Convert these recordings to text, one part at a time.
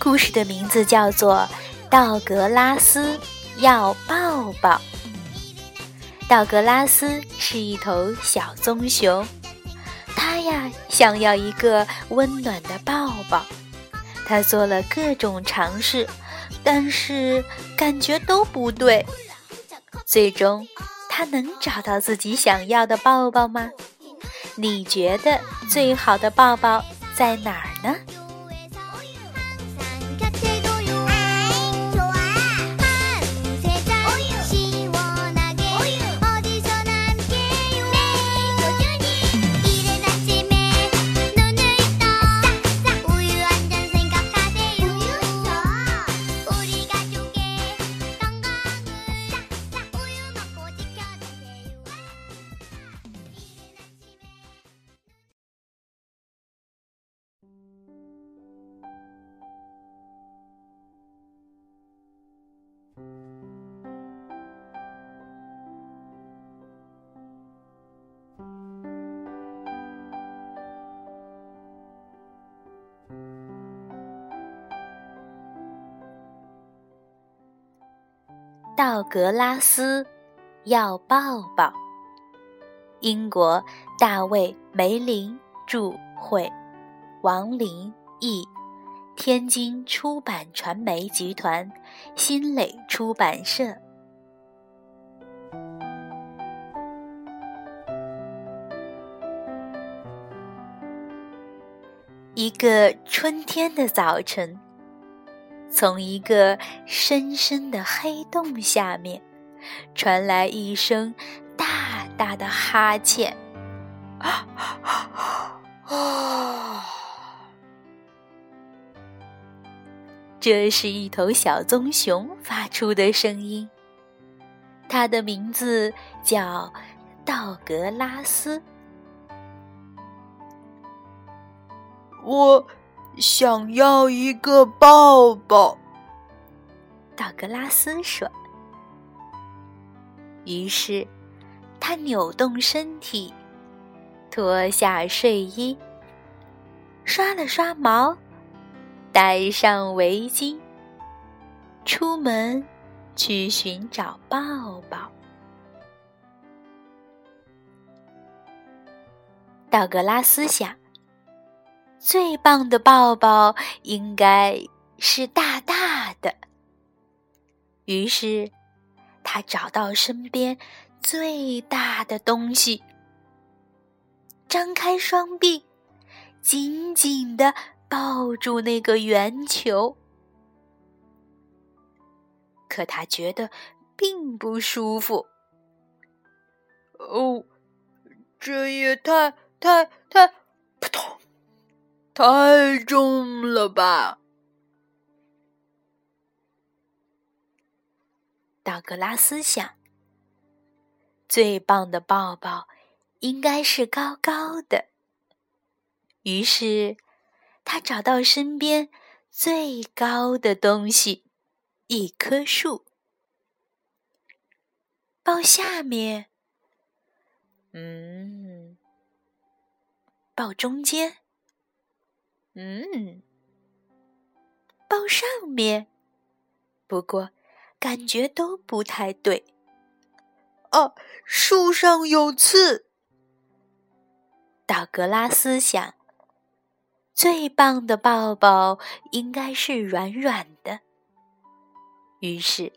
故事的名字叫做《道格拉斯要抱抱》。道格拉斯是一头小棕熊。他呀，想要一个温暖的抱抱。他做了各种尝试，但是感觉都不对。最终，他能找到自己想要的抱抱吗？你觉得最好的抱抱在哪儿呢？道格拉斯要抱抱。英国大卫·梅林著，会王林译，天津出版传媒集团新蕾出版社。一个春天的早晨。从一个深深的黑洞下面，传来一声大大的哈欠。啊！这是一头小棕熊发出的声音。它的名字叫道格拉斯。我。想要一个抱抱，道格拉斯说。于是，他扭动身体，脱下睡衣，刷了刷毛，戴上围巾，出门去寻找抱抱。道格拉斯想。最棒的抱抱应该是大大的。于是，他找到身边最大的东西，张开双臂，紧紧的抱住那个圆球。可他觉得并不舒服。哦，这也太太太，扑通！太重了吧！道格拉斯想，最棒的抱抱应该是高高的。于是，他找到身边最高的东西——一棵树。抱下面，嗯，抱中间。嗯，抱上面，不过感觉都不太对。啊，树上有刺。道格拉斯想，最棒的抱抱应该是软软的。于是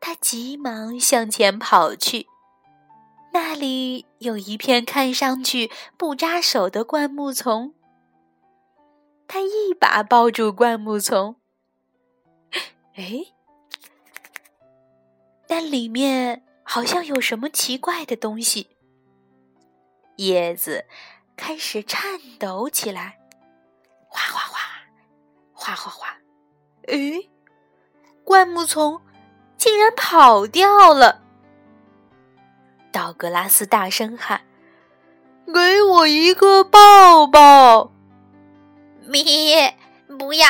他急忙向前跑去，那里有一片看上去不扎手的灌木丛。他一把抱住灌木丛，哎，但里面好像有什么奇怪的东西。叶子开始颤抖起来，哗哗哗，哗哗哗。诶，灌木丛竟然跑掉了！道格拉斯大声喊：“给我一个抱抱！”咩，不要，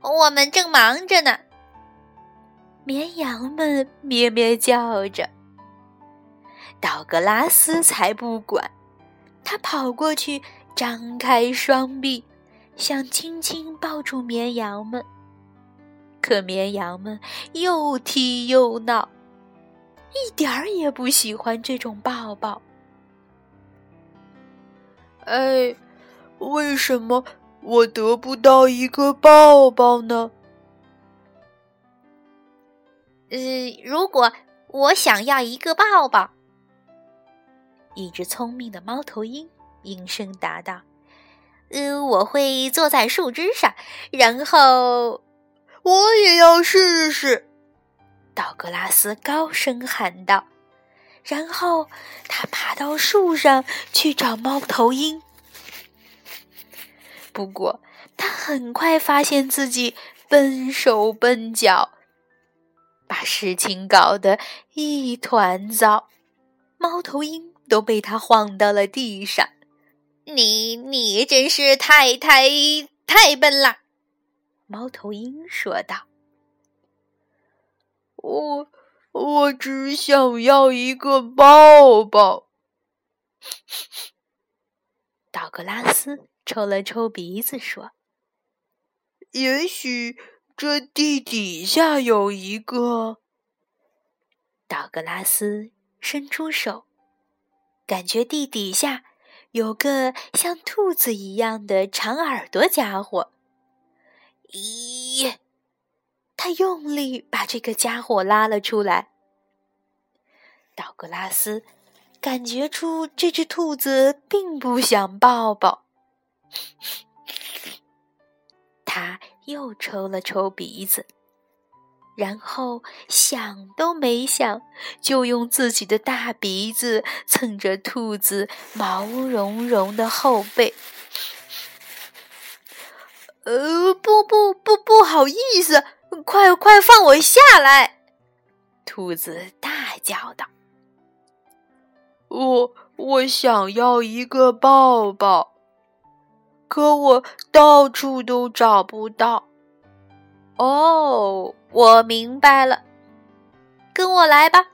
我们正忙着呢。绵羊们咩咩叫着。道格拉斯才不管，他跑过去，张开双臂，想轻轻抱住绵羊们。可绵羊们又踢又闹，一点儿也不喜欢这种抱抱。哎，为什么我得不到一个抱抱呢？呃，如果我想要一个抱抱。一只聪明的猫头鹰应声答道：“呃，我会坐在树枝上，然后我也要试试。”道格拉斯高声喊道。然后他爬到树上去找猫头鹰。不过他很快发现自己笨手笨脚，把事情搞得一团糟。猫头鹰。都被他晃到了地上。你你真是太太太笨了，猫头鹰说道。我我只想要一个抱抱。道格拉斯抽了抽鼻子说：“也许这地底下有一个。”道格拉斯伸出手。感觉地底下有个像兔子一样的长耳朵家伙。咦，他用力把这个家伙拉了出来。道格拉斯感觉出这只兔子并不想抱抱，他又抽了抽鼻子。然后想都没想，就用自己的大鼻子蹭着兔子毛茸茸的后背。呃，不不不，不好意思，快快放我下来！兔子大叫道：“我我想要一个抱抱，可我到处都找不到。”哦。我明白了，跟我来吧。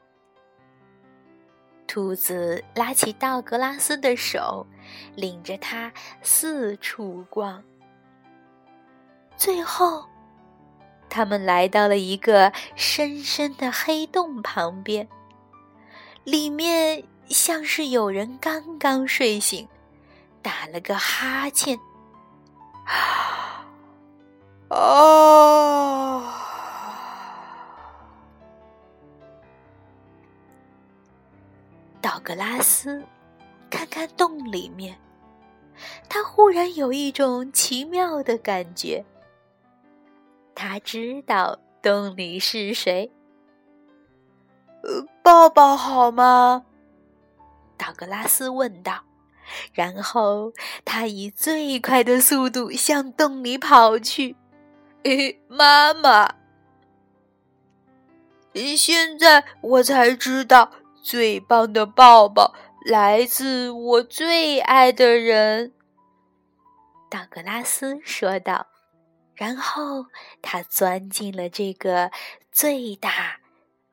兔子拉起道格拉斯的手，领着他四处逛。最后，他们来到了一个深深的黑洞旁边，里面像是有人刚刚睡醒，打了个哈欠。啊！哦道格拉斯看看洞里面，他忽然有一种奇妙的感觉。他知道洞里是谁。呃，抱抱好吗？道格拉斯问道。然后他以最快的速度向洞里跑去。妈妈！现在我才知道。最棒的抱抱来自我最爱的人，道格拉斯说道。然后他钻进了这个最大、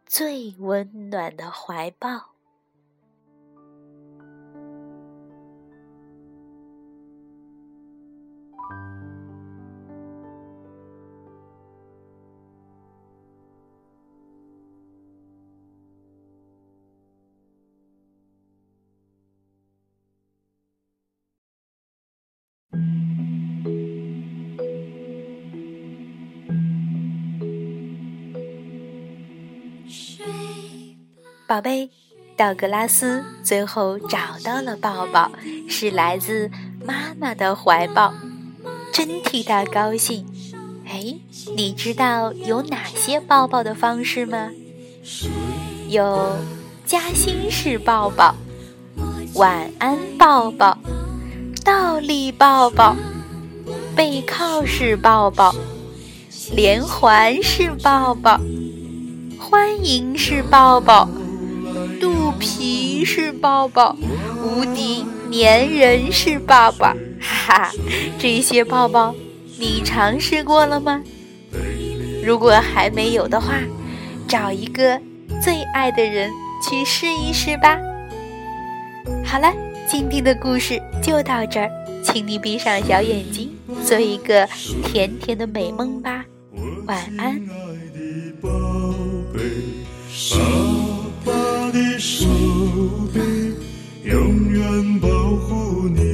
最温暖的怀抱。宝贝，道格拉斯最后找到了抱抱，是来自妈妈的怀抱，真替他高兴。哎，你知道有哪些抱抱的方式吗？有夹心式抱抱，晚安抱抱，倒立抱抱，背靠式抱抱，连环式抱抱，欢迎式抱抱，肚皮是抱抱，无敌粘人是抱抱，哈哈，这些抱抱你尝试过了吗？如果还没有的话，找一个最爱的人去试一试吧。好了，今天的故事就到这儿，请你闭上小眼睛，做一个甜甜的美梦吧。晚安。永远保护你。